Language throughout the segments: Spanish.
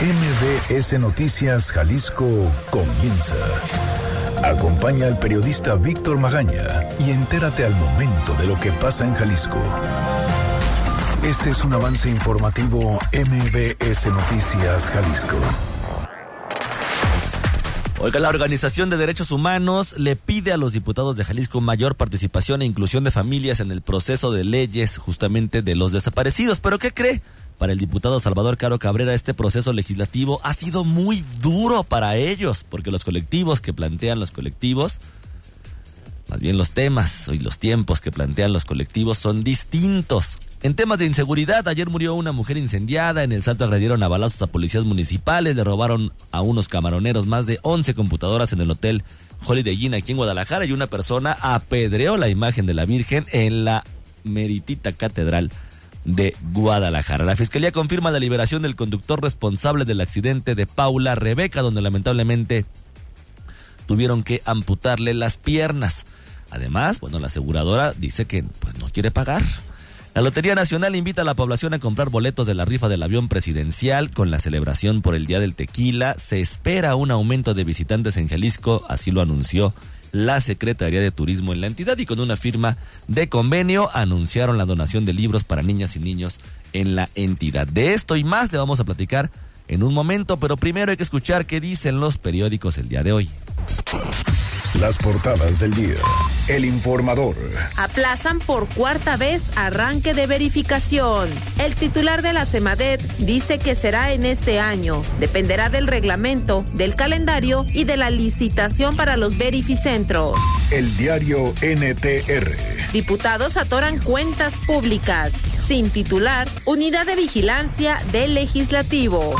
MBS Noticias Jalisco comienza. Acompaña al periodista Víctor Magaña y entérate al momento de lo que pasa en Jalisco. Este es un avance informativo MBS Noticias Jalisco. Oiga, la Organización de Derechos Humanos le pide a los diputados de Jalisco mayor participación e inclusión de familias en el proceso de leyes justamente de los desaparecidos. ¿Pero qué cree? Para el diputado Salvador Caro Cabrera, este proceso legislativo ha sido muy duro para ellos, porque los colectivos que plantean los colectivos, más bien los temas y los tiempos que plantean los colectivos son distintos. En temas de inseguridad, ayer murió una mujer incendiada, en el salto agredieron a balazos a policías municipales, le robaron a unos camaroneros más de 11 computadoras en el hotel Holiday Inn aquí en Guadalajara y una persona apedreó la imagen de la Virgen en la meritita catedral de Guadalajara. La fiscalía confirma la liberación del conductor responsable del accidente de Paula Rebeca, donde lamentablemente tuvieron que amputarle las piernas. Además, bueno, la aseguradora dice que pues no quiere pagar. La Lotería Nacional invita a la población a comprar boletos de la rifa del avión presidencial con la celebración por el Día del Tequila. Se espera un aumento de visitantes en Jalisco, así lo anunció la Secretaría de Turismo en la entidad y con una firma de convenio anunciaron la donación de libros para niñas y niños en la entidad. De esto y más le vamos a platicar en un momento, pero primero hay que escuchar qué dicen los periódicos el día de hoy. Las portadas del día. El informador. Aplazan por cuarta vez arranque de verificación. El titular de la CEMADET dice que será en este año. Dependerá del reglamento, del calendario y de la licitación para los verificentros. El diario NTR. Diputados atoran cuentas públicas. Sin titular, Unidad de Vigilancia del Legislativo.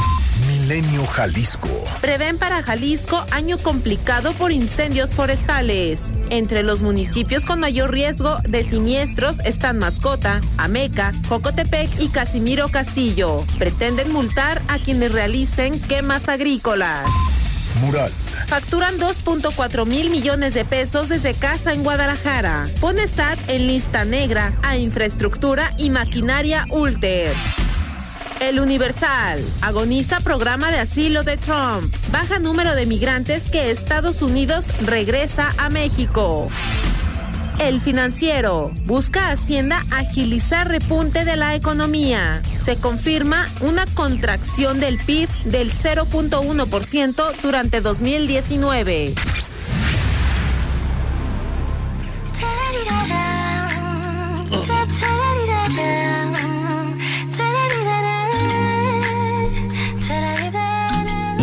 Milenio Jalisco. Prevén para Jalisco año complicado por incendios forestales. Entre los municipios con mayor riesgo de siniestros están Mascota, Ameca, Jocotepec y Casimiro Castillo. Pretenden multar a quienes realicen quemas agrícolas. Mural. Facturan 2.4 mil millones de pesos desde casa en Guadalajara. Pone SAT en lista negra a infraestructura y maquinaria Ulter. El Universal. Agoniza programa de asilo de Trump. Baja número de migrantes que Estados Unidos regresa a México. El financiero busca Hacienda agilizar repunte de la economía. Se confirma una contracción del PIB del 0.1% durante 2019.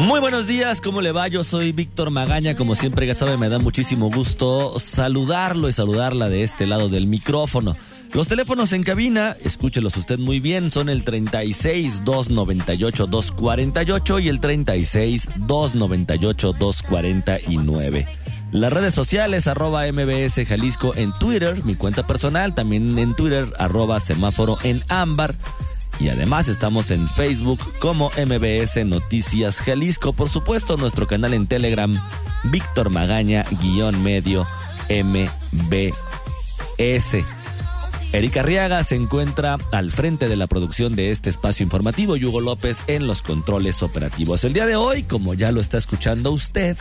Muy buenos días, ¿cómo le va? Yo soy Víctor Magaña, como siempre ya sabe, me da muchísimo gusto saludarlo y saludarla de este lado del micrófono. Los teléfonos en cabina, escúchelos usted muy bien, son el 36 298 248 y el 36 298 249. Las redes sociales, arroba MBS Jalisco en Twitter, mi cuenta personal, también en Twitter, arroba semáforo en ámbar. Y además estamos en Facebook como MBS Noticias Jalisco. Por supuesto, nuestro canal en Telegram, Víctor Magaña, guion medio MBS. Erika Arriaga se encuentra al frente de la producción de este espacio informativo y Hugo López en los controles operativos. El día de hoy, como ya lo está escuchando usted,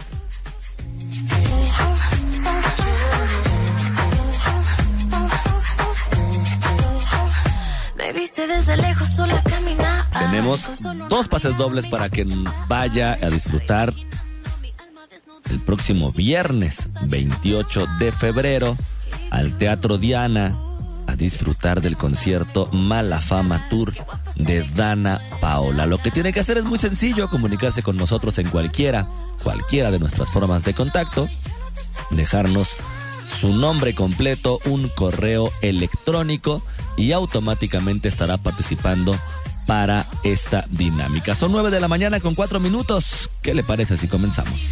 Tenemos dos pases dobles para que vaya a disfrutar el próximo viernes 28 de febrero al Teatro Diana a disfrutar del concierto Mala Fama Tour de Dana Paola. Lo que tiene que hacer es muy sencillo, comunicarse con nosotros en cualquiera, cualquiera de nuestras formas de contacto, dejarnos su nombre completo, un correo electrónico y automáticamente estará participando para esta dinámica. Son nueve de la mañana con cuatro minutos. ¿Qué le parece si comenzamos?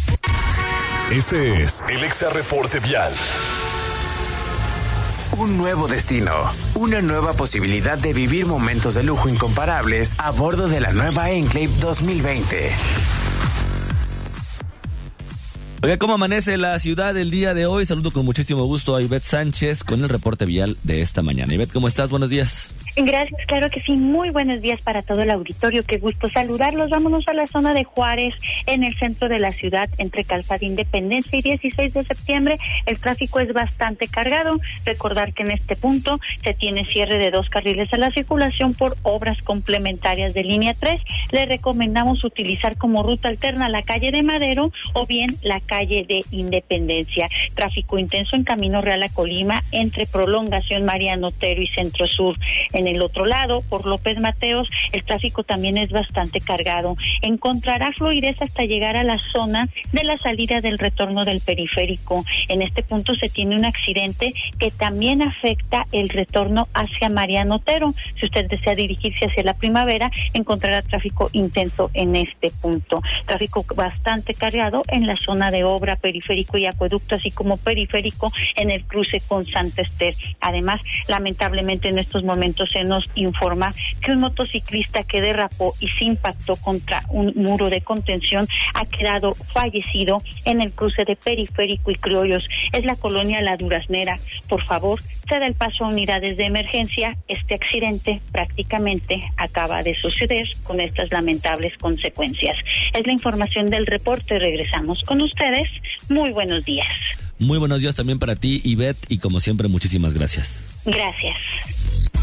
Este es el Exa Reporte Vial. Un nuevo destino, una nueva posibilidad de vivir momentos de lujo incomparables a bordo de la nueva Enclave 2020. Oiga, ¿cómo amanece la ciudad el día de hoy? Saludo con muchísimo gusto a Ivette Sánchez con el reporte vial de esta mañana. Ivette, ¿cómo estás? Buenos días. Gracias, claro que sí. Muy buenos días para todo el auditorio. Qué gusto saludarlos. Vámonos a la zona de Juárez, en el centro de la ciudad, entre Calzada Independencia y 16 de septiembre. El tráfico es bastante cargado. Recordar que en este punto se tiene cierre de dos carriles a la circulación por obras complementarias de línea 3. Le recomendamos utilizar como ruta alterna la calle de Madero o bien la calle de Independencia. Tráfico intenso en Camino Real a Colima entre prolongación Mariano Otero y Centro Sur. El otro lado, por López Mateos, el tráfico también es bastante cargado. Encontrará fluidez hasta llegar a la zona de la salida del retorno del periférico. En este punto se tiene un accidente que también afecta el retorno hacia Mariano Otero. Si usted desea dirigirse hacia la primavera, encontrará tráfico intenso en este punto. Tráfico bastante cargado en la zona de obra, periférico y acueducto, así como periférico en el cruce con Santa Esther. Además, lamentablemente en estos momentos se nos informa que un motociclista que derrapó y se impactó contra un muro de contención ha quedado fallecido en el cruce de periférico y criollos. Es la colonia La Duraznera. Por favor, se da el paso a unidades de emergencia. Este accidente prácticamente acaba de suceder con estas lamentables consecuencias. Es la información del reporte. Regresamos con ustedes. Muy buenos días. Muy buenos días también para ti, Ivette, y como siempre, muchísimas gracias. Gracias.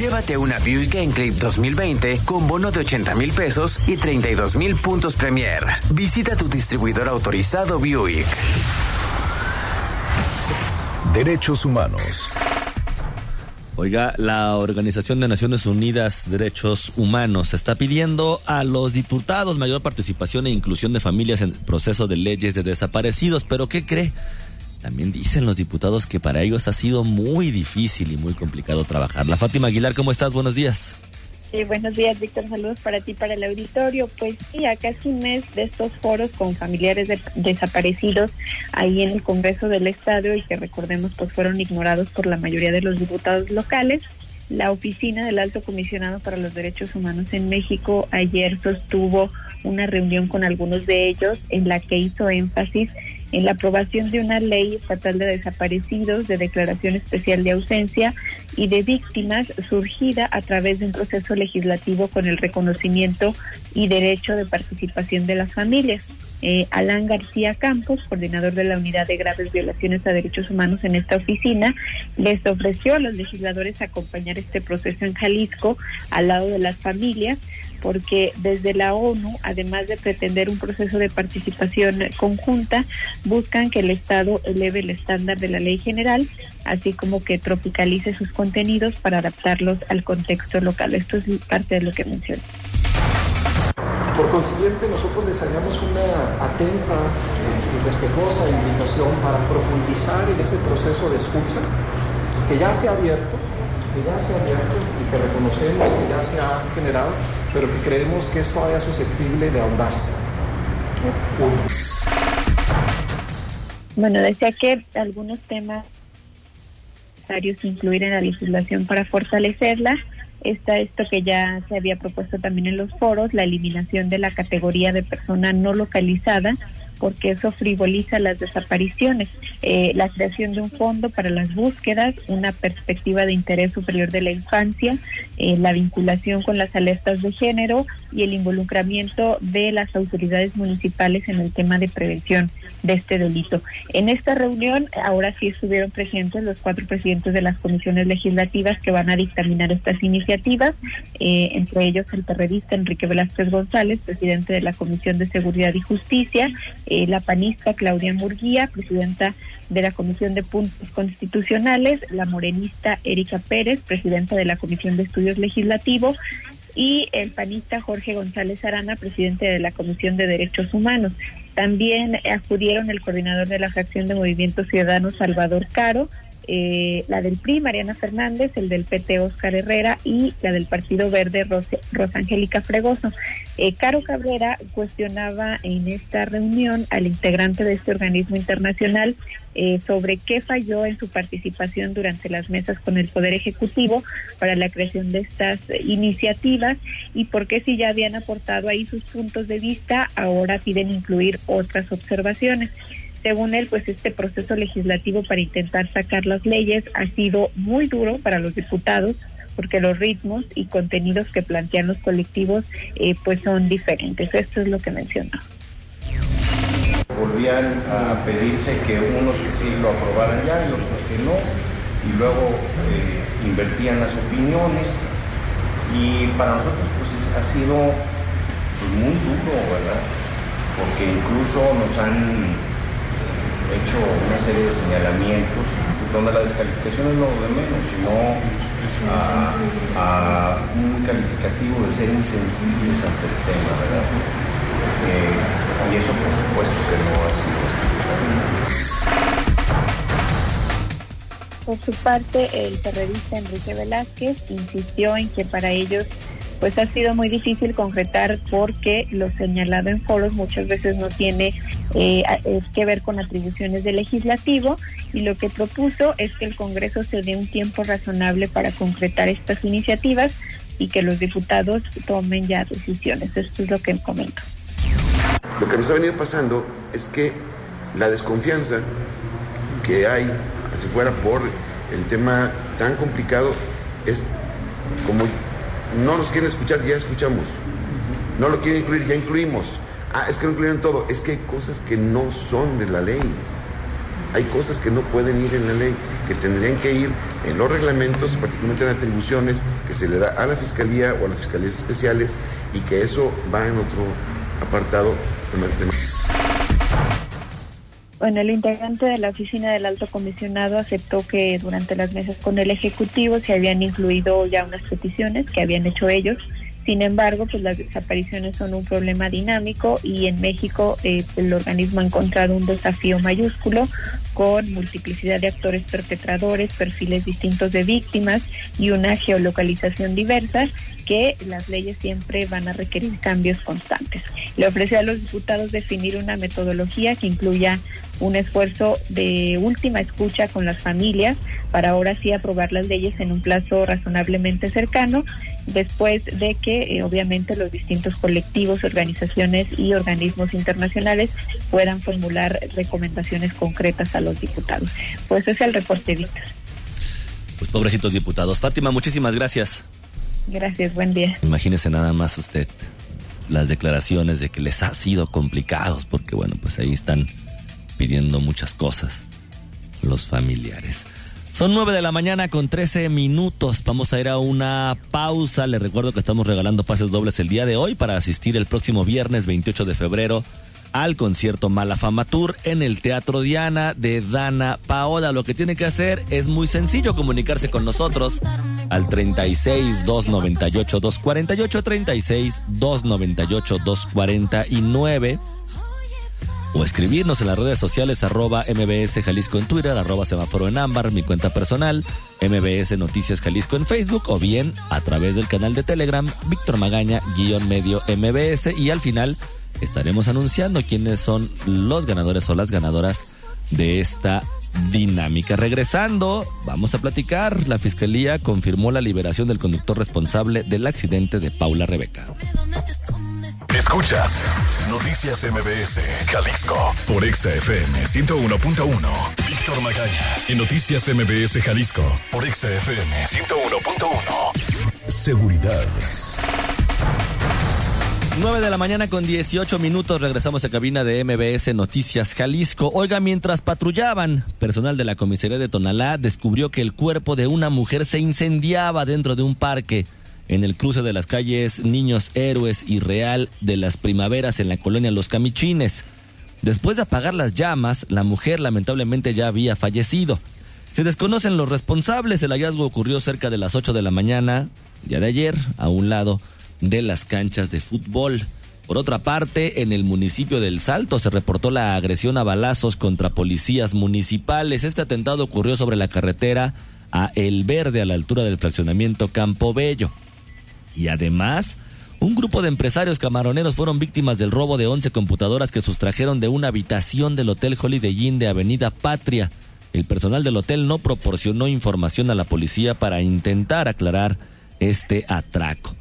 Llévate una Buick Enclave 2020 con bono de 80 mil pesos y 32 mil puntos Premier. Visita tu distribuidor autorizado Buick. Derechos Humanos. Oiga, la Organización de Naciones Unidas Derechos Humanos está pidiendo a los diputados mayor participación e inclusión de familias en el proceso de leyes de desaparecidos. Pero ¿qué cree? También dicen los diputados que para ellos ha sido muy difícil y muy complicado trabajar. La Fátima Aguilar, ¿cómo estás? Buenos días. Sí, buenos días, Víctor. Saludos para ti, para el auditorio. Pues sí, a casi un mes de estos foros con familiares de, desaparecidos ahí en el Congreso del Estado y que recordemos pues fueron ignorados por la mayoría de los diputados locales. La oficina del Alto Comisionado para los Derechos Humanos en México ayer sostuvo una reunión con algunos de ellos en la que hizo énfasis en la aprobación de una ley estatal de desaparecidos, de declaración especial de ausencia y de víctimas surgida a través de un proceso legislativo con el reconocimiento y derecho de participación de las familias. Eh, Alan García Campos, coordinador de la Unidad de Graves Violaciones a Derechos Humanos en esta oficina, les ofreció a los legisladores acompañar este proceso en Jalisco al lado de las familias porque desde la ONU, además de pretender un proceso de participación conjunta, buscan que el Estado eleve el estándar de la ley general, así como que tropicalice sus contenidos para adaptarlos al contexto local. Esto es parte de lo que mencioné. Por consiguiente, nosotros les haríamos una atenta y respetuosa invitación para profundizar en ese proceso de escucha que ya se ha abierto, que ya se ha abierto y que reconocemos que ya se ha generado pero que creemos que es todavía susceptible de ahondarse. Bueno, decía que algunos temas necesarios incluir en la legislación para fortalecerla. Está esto que ya se había propuesto también en los foros, la eliminación de la categoría de persona no localizada porque eso frivoliza las desapariciones. Eh, la creación de un fondo para las búsquedas, una perspectiva de interés superior de la infancia, eh, la vinculación con las alertas de género y el involucramiento de las autoridades municipales en el tema de prevención de este delito. En esta reunión, ahora sí estuvieron presentes los cuatro presidentes de las comisiones legislativas que van a dictaminar estas iniciativas, eh, entre ellos el periodista Enrique Velázquez González, presidente de la Comisión de Seguridad y Justicia, eh, la panista Claudia Murguía, presidenta de la Comisión de Puntos Constitucionales, la morenista Erika Pérez, presidenta de la Comisión de Estudios Legislativos, y el panista Jorge González Arana, presidente de la Comisión de Derechos Humanos. También acudieron el coordinador de la fracción de Movimiento Ciudadano, Salvador Caro, eh, la del PRI, Mariana Fernández, el del PT, Oscar Herrera, y la del Partido Verde, Rosangélica Fregoso. Eh, Caro Cabrera cuestionaba en esta reunión al integrante de este organismo internacional eh, sobre qué falló en su participación durante las mesas con el Poder Ejecutivo para la creación de estas iniciativas y por qué si ya habían aportado ahí sus puntos de vista, ahora piden incluir otras observaciones. Según él, pues este proceso legislativo para intentar sacar las leyes ha sido muy duro para los diputados porque los ritmos y contenidos que plantean los colectivos eh, pues son diferentes. Esto es lo que mencionó volvían a pedirse que unos que sí lo aprobaran ya y otros que no, y luego eh, invertían las opiniones. Y para nosotros pues ha sido pues, muy duro, ¿verdad? Porque incluso nos han hecho una serie de señalamientos donde la descalificación es lo de menos, sino a, un calificativo de ser insensibles ante el tema, ¿verdad? Eh, y eso por supuesto que no ha sido Por su parte, el terrorista Enrique Velázquez insistió en que para ellos pues ha sido muy difícil concretar porque lo señalado en foros muchas veces no tiene eh, que ver con atribuciones del legislativo y lo que propuso es que el Congreso se dé un tiempo razonable para concretar estas iniciativas y que los diputados tomen ya decisiones. Esto es lo que comento. Lo que nos ha venido pasando es que la desconfianza que hay, si fuera por el tema tan complicado, es como no nos quieren escuchar, ya escuchamos. No lo quieren incluir, ya incluimos. Ah, es que no incluyeron todo. Es que hay cosas que no son de la ley. Hay cosas que no pueden ir en la ley, que tendrían que ir en los reglamentos, particularmente en atribuciones que se le da a la Fiscalía o a las Fiscalías Especiales, y que eso va en otro apartado bueno, el integrante de la oficina del alto comisionado aceptó que durante las mesas con el Ejecutivo se habían incluido ya unas peticiones que habían hecho ellos. Sin embargo, pues las desapariciones son un problema dinámico y en México eh, el organismo ha encontrado un desafío mayúsculo con multiplicidad de actores perpetradores, perfiles distintos de víctimas y una geolocalización diversa que las leyes siempre van a requerir cambios constantes. Le ofreció a los diputados definir una metodología que incluya un esfuerzo de última escucha con las familias para ahora sí aprobar las leyes en un plazo razonablemente cercano, después de que eh, obviamente los distintos colectivos, organizaciones y organismos internacionales puedan formular recomendaciones concretas a los diputados. Pues ese es el reporte, Víctor. Pues pobrecitos diputados. Fátima, muchísimas gracias. Gracias, buen día. Imagínese nada más usted las declaraciones de que les ha sido complicados, porque bueno, pues ahí están pidiendo muchas cosas los familiares. Son 9 de la mañana con 13 minutos. Vamos a ir a una pausa. Les recuerdo que estamos regalando pases dobles el día de hoy para asistir el próximo viernes 28 de febrero al concierto Malafama Tour en el Teatro Diana de Dana Paola. Lo que tiene que hacer es muy sencillo comunicarse con nosotros al 36 298 248 36 298 249 o escribirnos en las redes sociales arroba MBS Jalisco en Twitter, arroba semáforo en ámbar, mi cuenta personal, MBS Noticias Jalisco en Facebook o bien a través del canal de Telegram Víctor Magaña guion medio MBS y al final estaremos anunciando quiénes son los ganadores o las ganadoras de esta dinámica. Regresando, vamos a platicar. La fiscalía confirmó la liberación del conductor responsable del accidente de Paula Rebeca. Escuchas Noticias MBS, Jalisco, por XFM 101.1. Víctor Magaña, en Noticias MBS, Jalisco, por XFM 101.1. Seguridad. 9 de la mañana con 18 minutos regresamos a cabina de MBS Noticias Jalisco. Oiga, mientras patrullaban, personal de la comisaría de Tonalá descubrió que el cuerpo de una mujer se incendiaba dentro de un parque en el cruce de las calles Niños Héroes y Real de las Primaveras en la colonia Los Camichines. Después de apagar las llamas, la mujer lamentablemente ya había fallecido. Se desconocen los responsables, el hallazgo ocurrió cerca de las 8 de la mañana, día de ayer, a un lado de las canchas de fútbol. Por otra parte, en el municipio del Salto se reportó la agresión a balazos contra policías municipales. Este atentado ocurrió sobre la carretera a El Verde, a la altura del fraccionamiento Campo Bello. Y además, un grupo de empresarios camaroneros fueron víctimas del robo de 11 computadoras que sustrajeron de una habitación del Hotel Holiday Inn de Avenida Patria. El personal del hotel no proporcionó información a la policía para intentar aclarar este atraco.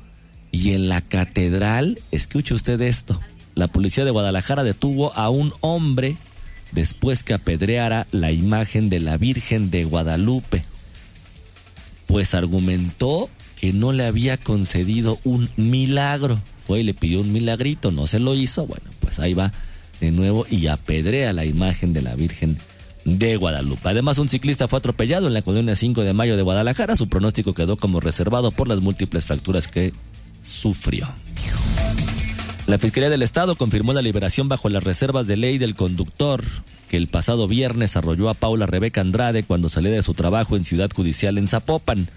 Y en la catedral, escuche usted esto, la policía de Guadalajara detuvo a un hombre después que apedreara la imagen de la Virgen de Guadalupe, pues argumentó que no le había concedido un milagro. Fue y le pidió un milagrito, no se lo hizo, bueno, pues ahí va de nuevo y apedrea la imagen de la Virgen de Guadalupe. Además, un ciclista fue atropellado en la colonia 5 de mayo de Guadalajara. Su pronóstico quedó como reservado por las múltiples fracturas que sufrió. La Fiscalía del Estado confirmó la liberación bajo las reservas de ley del conductor que el pasado viernes arrolló a Paula Rebeca Andrade cuando salía de su trabajo en Ciudad Judicial en Zapopan.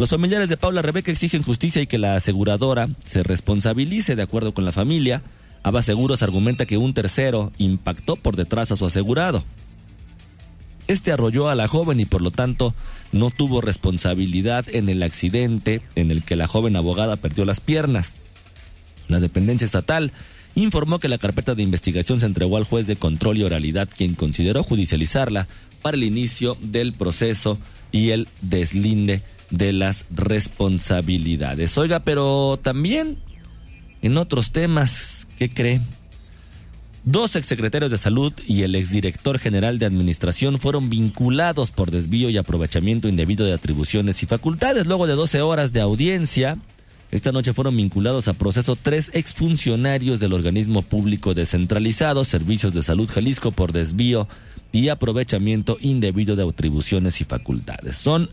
Los familiares de Paula Rebeca exigen justicia y que la aseguradora se responsabilice de acuerdo con la familia. Aba Seguros argumenta que un tercero impactó por detrás a su asegurado. Este arrolló a la joven y por lo tanto no tuvo responsabilidad en el accidente en el que la joven abogada perdió las piernas. La dependencia estatal informó que la carpeta de investigación se entregó al juez de control y oralidad quien consideró judicializarla para el inicio del proceso y el deslinde de las responsabilidades. Oiga, pero también en otros temas, ¿qué cree? Dos exsecretarios de salud y el exdirector general de administración fueron vinculados por desvío y aprovechamiento indebido de atribuciones y facultades. Luego de 12 horas de audiencia, esta noche fueron vinculados a proceso tres exfuncionarios del organismo público descentralizado, Servicios de Salud Jalisco, por desvío y aprovechamiento indebido de atribuciones y facultades. Son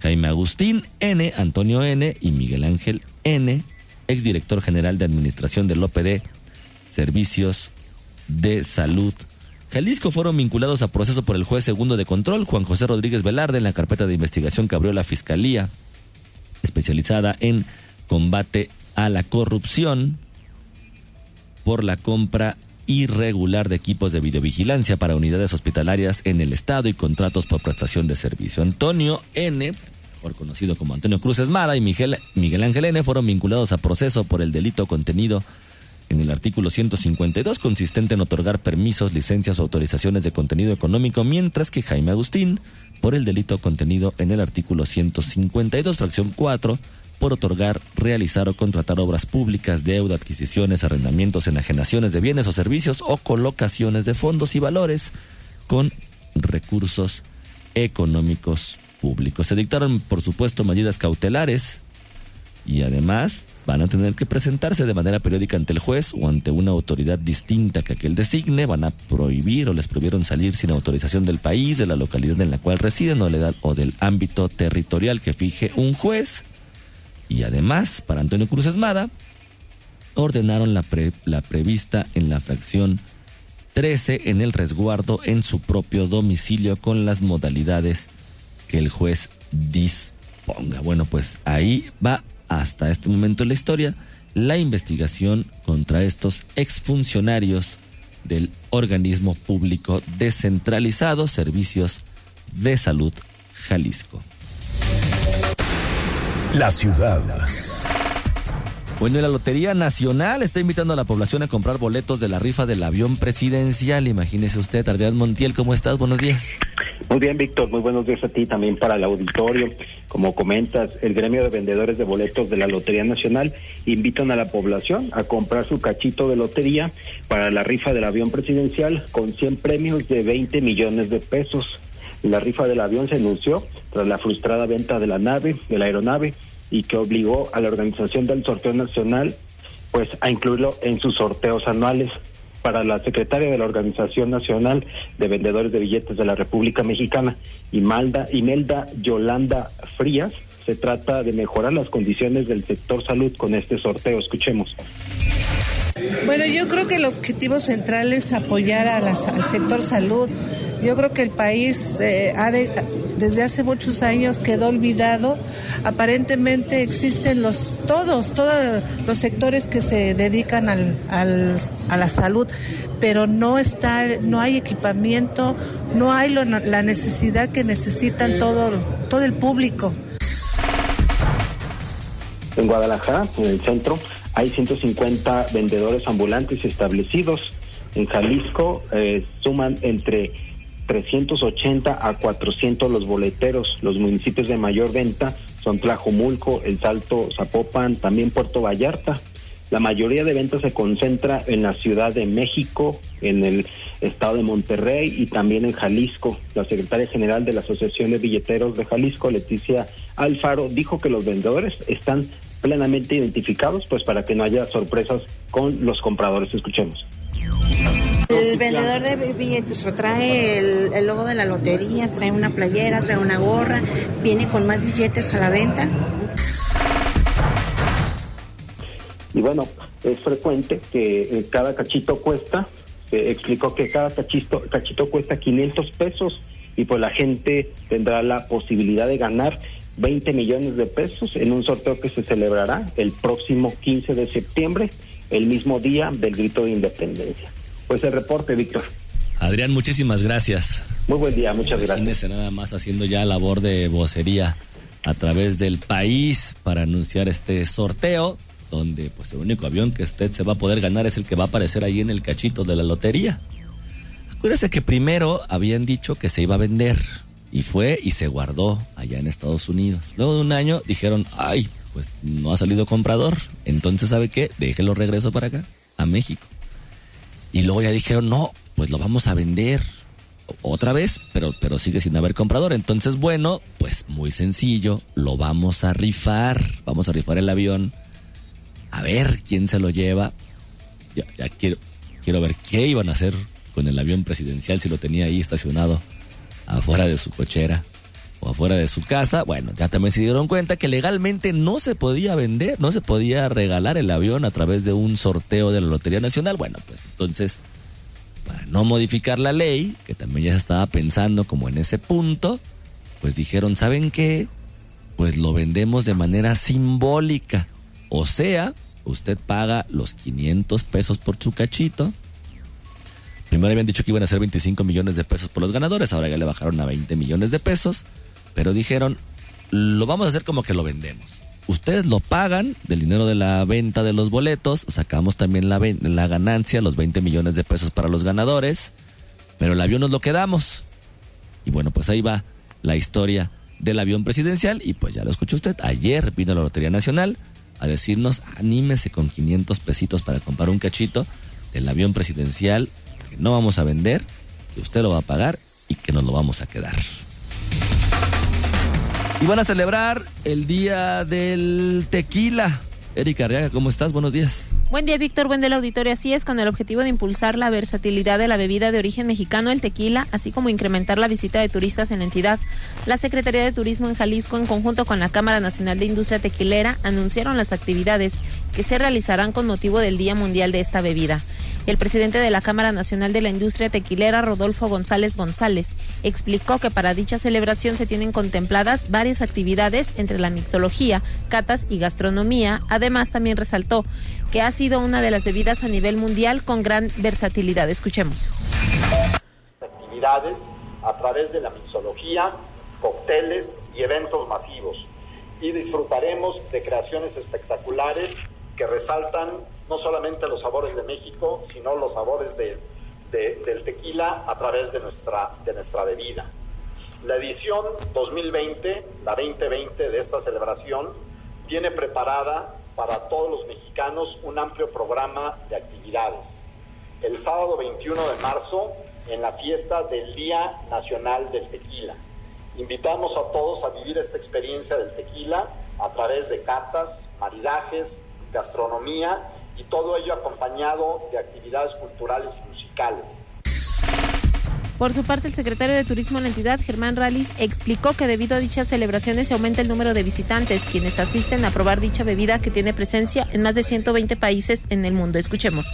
Jaime Agustín N., Antonio N. y Miguel Ángel N., exdirector general de administración del OPD, Servicios de Salud. Jalisco fueron vinculados a proceso por el juez segundo de control, Juan José Rodríguez Velarde, en la carpeta de investigación que abrió la Fiscalía, especializada en combate a la corrupción por la compra irregular de equipos de videovigilancia para unidades hospitalarias en el Estado y contratos por prestación de servicio. Antonio N., conocido como Antonio Cruz Esmada, y Miguel, Miguel Ángel N. fueron vinculados a proceso por el delito contenido en el artículo 152 consistente en otorgar permisos, licencias o autorizaciones de contenido económico, mientras que Jaime Agustín por el delito contenido en el artículo 152, fracción 4, por otorgar, realizar o contratar obras públicas, deuda, adquisiciones, arrendamientos, enajenaciones de bienes o servicios o colocaciones de fondos y valores con recursos económicos públicos. Se dictaron, por supuesto, medidas cautelares y además van a tener que presentarse de manera periódica ante el juez o ante una autoridad distinta que aquel designe, van a prohibir o les prohibieron salir sin autorización del país, de la localidad en la cual residen o, o del ámbito territorial que fije un juez. Y además, para Antonio Cruz Esmada, ordenaron la, la prevista en la fracción 13 en el resguardo en su propio domicilio con las modalidades que el juez disponga. Bueno, pues ahí va hasta este momento en la historia la investigación contra estos exfuncionarios del organismo público descentralizado Servicios de Salud Jalisco. La ciudad. Bueno, la Lotería Nacional está invitando a la población a comprar boletos de la rifa del avión presidencial. Imagínese usted, Ardeán Montiel, ¿cómo estás? Buenos días. Muy bien, Víctor, muy buenos días a ti también para el auditorio. Como comentas, el gremio de vendedores de boletos de la Lotería Nacional invitan a la población a comprar su cachito de lotería para la rifa del avión presidencial con 100 premios de 20 millones de pesos. La rifa del avión se anunció tras la frustrada venta de la nave, de la aeronave, y que obligó a la organización del sorteo nacional pues a incluirlo en sus sorteos anuales. Para la secretaria de la Organización Nacional de Vendedores de Billetes de la República Mexicana, Imelda, Imelda Yolanda Frías, se trata de mejorar las condiciones del sector salud con este sorteo. Escuchemos. Bueno, yo creo que el objetivo central es apoyar al sector salud. Yo creo que el país eh, ha de, desde hace muchos años quedó olvidado. Aparentemente existen los todos, todos los sectores que se dedican al, a la salud, pero no está, no hay equipamiento, no hay la necesidad que necesitan todo, todo el público. En Guadalajara, en el centro, hay 150 vendedores ambulantes establecidos. En Jalisco eh, suman entre 380 a 400 los boleteros. Los municipios de mayor venta son Tlajomulco, El Salto, Zapopan, también Puerto Vallarta. La mayoría de ventas se concentra en la Ciudad de México, en el estado de Monterrey y también en Jalisco. La secretaria general de la Asociación de Billeteros de Jalisco, Leticia Alfaro, dijo que los vendedores están plenamente identificados, pues para que no haya sorpresas con los compradores. Escuchemos. El vendedor de billetes trae el, logo de la lotería, trae una playera, trae una gorra, viene con más billetes a la venta. Y bueno, es frecuente que eh, cada cachito cuesta, se explicó que cada cachito, cachito cuesta 500 pesos y pues la gente tendrá la posibilidad de ganar 20 millones de pesos en un sorteo que se celebrará el próximo 15 de septiembre, el mismo día del grito de independencia. Pues el reporte, Víctor. Adrián, muchísimas gracias. Muy buen día, muchas gracias. nada más haciendo ya labor de vocería a través del país para anunciar este sorteo, donde pues el único avión que usted se va a poder ganar es el que va a aparecer ahí en el cachito de la lotería. Acuérdese que primero habían dicho que se iba a vender y fue y se guardó allá en Estados Unidos. Luego de un año dijeron, ay, pues no ha salido comprador. Entonces, ¿sabe qué? Déjelo regreso para acá, a México. Y luego ya dijeron, no, pues lo vamos a vender otra vez, pero, pero sigue sin haber comprador. Entonces, bueno, pues muy sencillo, lo vamos a rifar. Vamos a rifar el avión. A ver quién se lo lleva. Ya, ya quiero, quiero ver qué iban a hacer con el avión presidencial si lo tenía ahí estacionado afuera de su cochera o afuera de su casa, bueno, ya también se dieron cuenta que legalmente no se podía vender, no se podía regalar el avión a través de un sorteo de la Lotería Nacional. Bueno, pues entonces, para no modificar la ley, que también ya se estaba pensando como en ese punto, pues dijeron, ¿saben qué? Pues lo vendemos de manera simbólica. O sea, usted paga los 500 pesos por su cachito Primero habían dicho que iban a ser 25 millones de pesos por los ganadores, ahora ya le bajaron a 20 millones de pesos, pero dijeron, lo vamos a hacer como que lo vendemos. Ustedes lo pagan del dinero de la venta de los boletos, sacamos también la, ganancia, los 20 millones de pesos para los ganadores, pero el avión nos lo quedamos. Y bueno, pues ahí va la historia del avión presidencial y pues ya lo escuchó usted, ayer vino la Lotería Nacional a decirnos, anímese con 500 pesitos para comprar un cachito del avión presidencial no vamos a vender, que usted lo va a pagar y que nos lo vamos a quedar. Y van a celebrar el Día del Tequila. Erika Arriaga, ¿cómo estás? Buenos días. Buen día, Víctor. Buen día, auditorio. Así es, con el objetivo de impulsar la versatilidad de la bebida de origen mexicano, el tequila, así como incrementar la visita de turistas en la entidad. La Secretaría de Turismo en Jalisco, en conjunto con la Cámara Nacional de Industria Tequilera, anunciaron las actividades que se realizarán con motivo del Día Mundial de esta bebida. El presidente de la Cámara Nacional de la Industria Tequilera, Rodolfo González González, explicó que para dicha celebración se tienen contempladas varias actividades entre la mixología, catas y gastronomía. Además, también resaltó que ha sido una de las bebidas a nivel mundial con gran versatilidad. Escuchemos. Actividades a través de la mixología, cócteles y eventos masivos. Y disfrutaremos de creaciones espectaculares que resaltan no solamente los sabores de México, sino los sabores de, del tequila a través de nuestra, de nuestra bebida. La edición 2020, la 2020 de esta celebración, tiene preparada para todos los mexicanos un amplio programa de actividades. El sábado 21 de marzo, en la fiesta del Día Nacional del Tequila. Invitamos a todos a vivir esta experiencia del tequila a través de catas, maridajes, gastronomía y todo ello acompañado de actividades culturales y musicales. Por su parte, el secretario de Turismo de la entidad, Germán Ralis, explicó que debido a dichas celebraciones se aumenta el número de visitantes, quienes asisten a probar dicha bebida que tiene presencia en más de 120 países en el mundo. Escuchemos.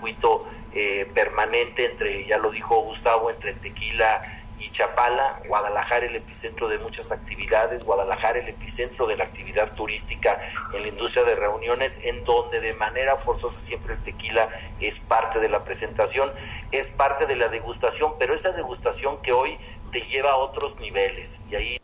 Circuito eh, permanente entre, ya lo dijo Gustavo, entre Tequila y Chapala, Guadalajara el epicentro de muchas actividades, Guadalajara el epicentro de la actividad turística en la industria de reuniones, en donde de manera forzosa siempre el tequila es parte de la presentación, es parte de la degustación, pero esa degustación que hoy te lleva a otros niveles. Y ahí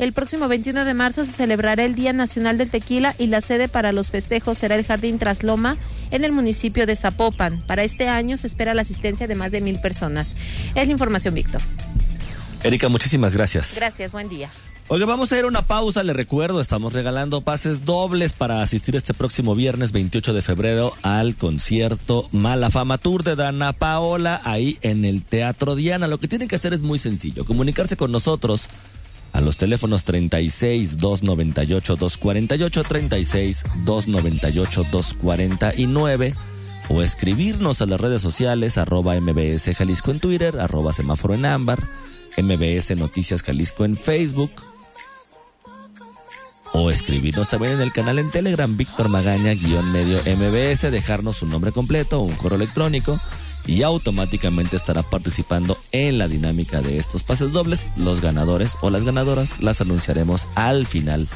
el próximo 21 de marzo se celebrará el Día Nacional del Tequila y la sede para los festejos será el Jardín Trasloma en el municipio de Zapopan. Para este año se espera la asistencia de más de mil personas. Es la información, Víctor. Erika, muchísimas gracias. Gracias, buen día. Oiga, vamos a ir a una pausa, le recuerdo, estamos regalando pases dobles para asistir este próximo viernes 28 de febrero al concierto Mala Fama Tour de Dana Paola ahí en el Teatro Diana. Lo que tienen que hacer es muy sencillo, comunicarse con nosotros a los teléfonos 36 298 248 36 298 249 o escribirnos a las redes sociales arroba mbs Jalisco en Twitter, arroba semáforo en ámbar, mbs Noticias Jalisco en Facebook o escribirnos también en el canal en Telegram Víctor Magaña guion medio mbs, dejarnos su nombre completo, un correo electrónico y automáticamente estará participando en la dinámica de estos pases dobles. Los ganadores o las ganadoras las anunciaremos al final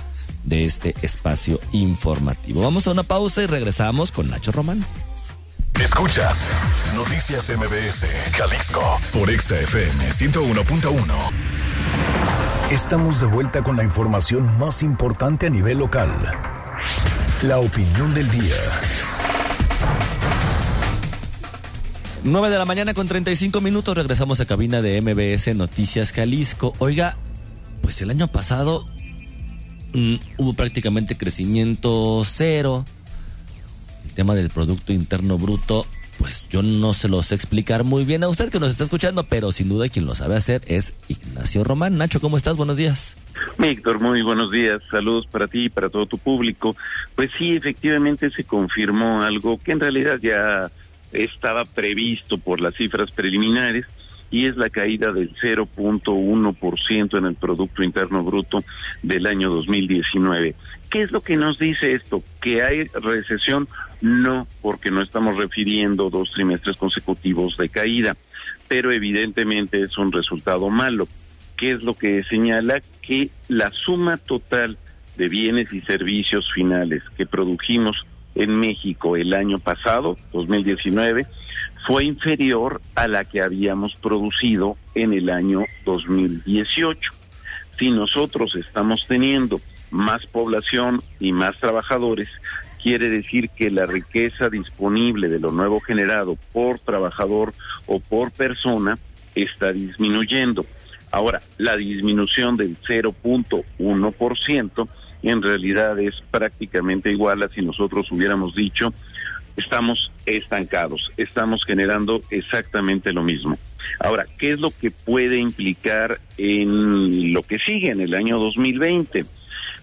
de este espacio informativo. Vamos a una pausa y regresamos con Nacho Román. Escuchas Noticias MBS, Jalisco, por XFM 101.1. Estamos de vuelta con la información más importante a nivel local. La opinión del día. 9 de la mañana con 35 minutos regresamos a cabina de MBS Noticias Jalisco. Oiga, pues el año pasado mm, hubo prácticamente crecimiento cero. El tema del Producto Interno Bruto, pues yo no se lo sé explicar muy bien a usted que nos está escuchando, pero sin duda quien lo sabe hacer es Ignacio Román. Nacho, ¿cómo estás? Buenos días. Víctor, muy buenos días. Saludos para ti y para todo tu público. Pues sí, efectivamente se confirmó algo que en realidad ya estaba previsto por las cifras preliminares y es la caída del 0.1% en el Producto Interno Bruto del año 2019. ¿Qué es lo que nos dice esto? ¿Que hay recesión? No, porque no estamos refiriendo dos trimestres consecutivos de caída, pero evidentemente es un resultado malo. ¿Qué es lo que señala? Que la suma total de bienes y servicios finales que produjimos en México el año pasado, 2019, fue inferior a la que habíamos producido en el año 2018. Si nosotros estamos teniendo más población y más trabajadores, quiere decir que la riqueza disponible de lo nuevo generado por trabajador o por persona está disminuyendo. Ahora, la disminución del 0.1% en realidad es prácticamente igual a si nosotros hubiéramos dicho estamos estancados, estamos generando exactamente lo mismo. Ahora, ¿qué es lo que puede implicar en lo que sigue en el año 2020?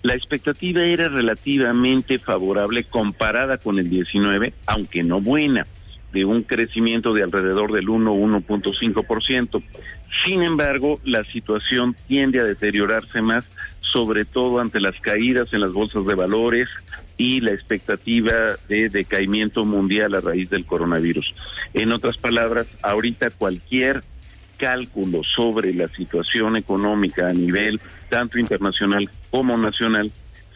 La expectativa era relativamente favorable comparada con el 19, aunque no buena, de un crecimiento de alrededor del 1-1.5%. Sin embargo, la situación tiende a deteriorarse más sobre todo ante las caídas en las bolsas de valores y la expectativa de decaimiento mundial a raíz del coronavirus. En otras palabras, ahorita cualquier cálculo sobre la situación económica a nivel tanto internacional como nacional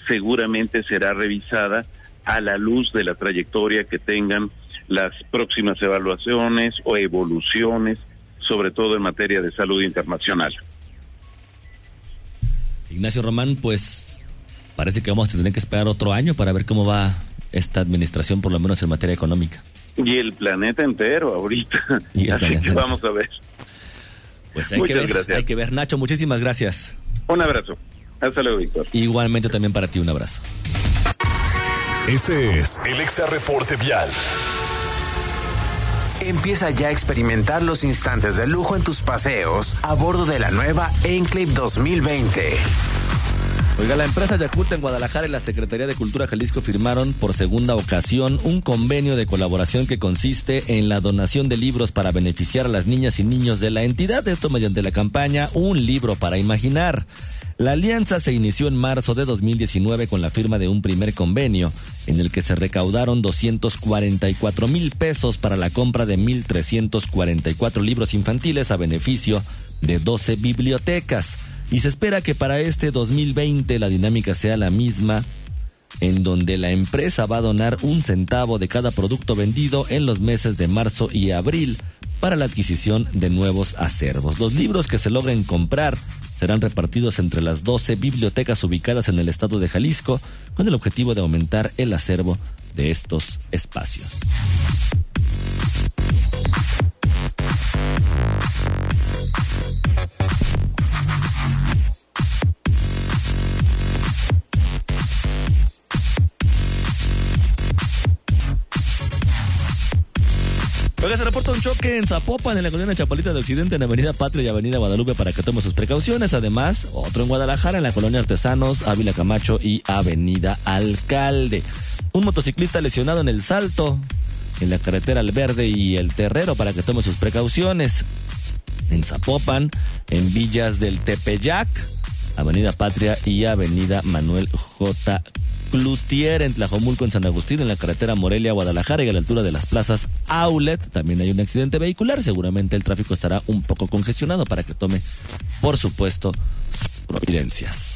seguramente será revisada a la luz de la trayectoria que tengan las próximas evaluaciones o evoluciones, sobre todo en materia de salud internacional. Ignacio Román, pues parece que vamos a tener que esperar otro año para ver cómo va esta administración, por lo menos en materia económica. Y el planeta entero ahorita. Y Así que vamos a ver. Pues hay que ver, hay que ver. Nacho, muchísimas gracias. Un abrazo. Hasta luego, Víctor. Igualmente también para ti, un abrazo. Este es el Exa Reporte Vial. Empieza ya a experimentar los instantes de lujo en tus paseos a bordo de la nueva Enclave 2020. Oiga, la empresa Yaculta en Guadalajara y la Secretaría de Cultura Jalisco firmaron por segunda ocasión un convenio de colaboración que consiste en la donación de libros para beneficiar a las niñas y niños de la entidad, esto mediante la campaña Un libro para imaginar. La alianza se inició en marzo de 2019 con la firma de un primer convenio en el que se recaudaron 244 mil pesos para la compra de 1.344 libros infantiles a beneficio de 12 bibliotecas y se espera que para este 2020 la dinámica sea la misma en donde la empresa va a donar un centavo de cada producto vendido en los meses de marzo y abril para la adquisición de nuevos acervos. Los libros que se logren comprar serán repartidos entre las 12 bibliotecas ubicadas en el estado de Jalisco con el objetivo de aumentar el acervo de estos espacios. Se reporta un choque en Zapopan, en la colonia Chapalita de Occidente, en Avenida Patria y Avenida Guadalupe, para que tome sus precauciones. Además, otro en Guadalajara, en la colonia Artesanos, Ávila Camacho y Avenida Alcalde. Un motociclista lesionado en el salto, en la carretera El Verde y El Terrero, para que tome sus precauciones. En Zapopan, en Villas del Tepeyac, Avenida Patria y Avenida Manuel J. Clutier en Tlajomulco, en San Agustín, en la carretera Morelia, Guadalajara y a la altura de las plazas Outlet. También hay un accidente vehicular. Seguramente el tráfico estará un poco congestionado para que tome, por supuesto, providencias.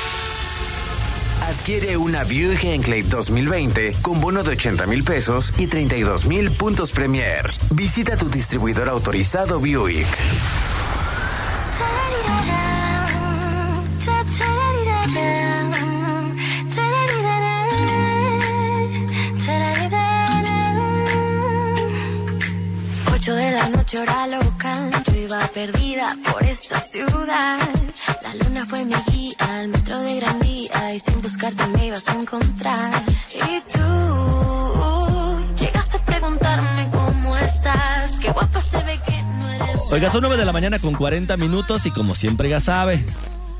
Adquiere una Buick Enclave 2020 con bono de 80 mil pesos y 32 mil puntos Premier. Visita tu distribuidor autorizado Buick. Ocho de la noche hora local, yo iba perdida por esta ciudad. La luna fue mi guía al metro de Gran Vía y sin buscarte me ibas a encontrar. Y tú llegaste a preguntarme cómo estás, qué guapa se ve que no eres. Oiga, son 9 de la mañana con 40 minutos y como siempre ya sabe,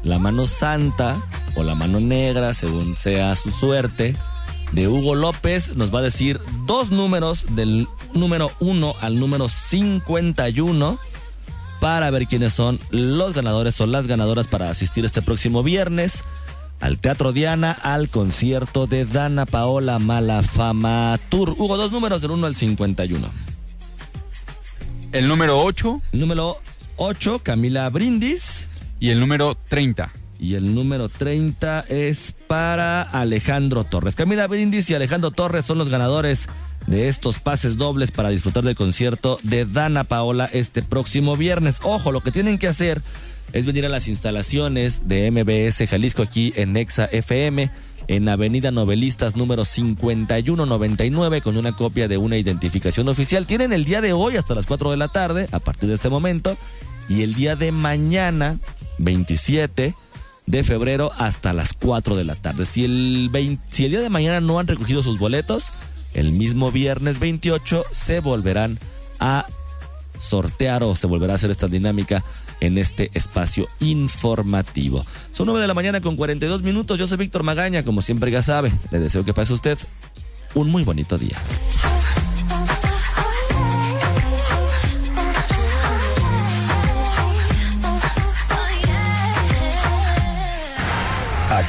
la mano santa o la mano negra, según sea su suerte, de Hugo López nos va a decir dos números del número 1 al número 51 para ver quiénes son los ganadores o las ganadoras para asistir este próximo viernes al Teatro Diana al concierto de Dana Paola Malafama Tour. Hugo, dos números del 1 al 51. El número 8. El número 8, Camila Brindis. Y el número 30. Y el número 30 es para Alejandro Torres. Camila Brindis y Alejandro Torres son los ganadores de estos pases dobles para disfrutar del concierto de Dana Paola este próximo viernes. Ojo, lo que tienen que hacer es venir a las instalaciones de MBS Jalisco aquí en Nexa FM en Avenida Novelistas número 5199 con una copia de una identificación oficial. Tienen el día de hoy hasta las 4 de la tarde, a partir de este momento, y el día de mañana, 27 de febrero, hasta las 4 de la tarde. Si el, 20 si el día de mañana no han recogido sus boletos, el mismo viernes 28 se volverán a sortear o se volverá a hacer esta dinámica en este espacio informativo. Son 9 de la mañana con 42 minutos. Yo soy Víctor Magaña, como siempre ya sabe. Le deseo que pase usted un muy bonito día.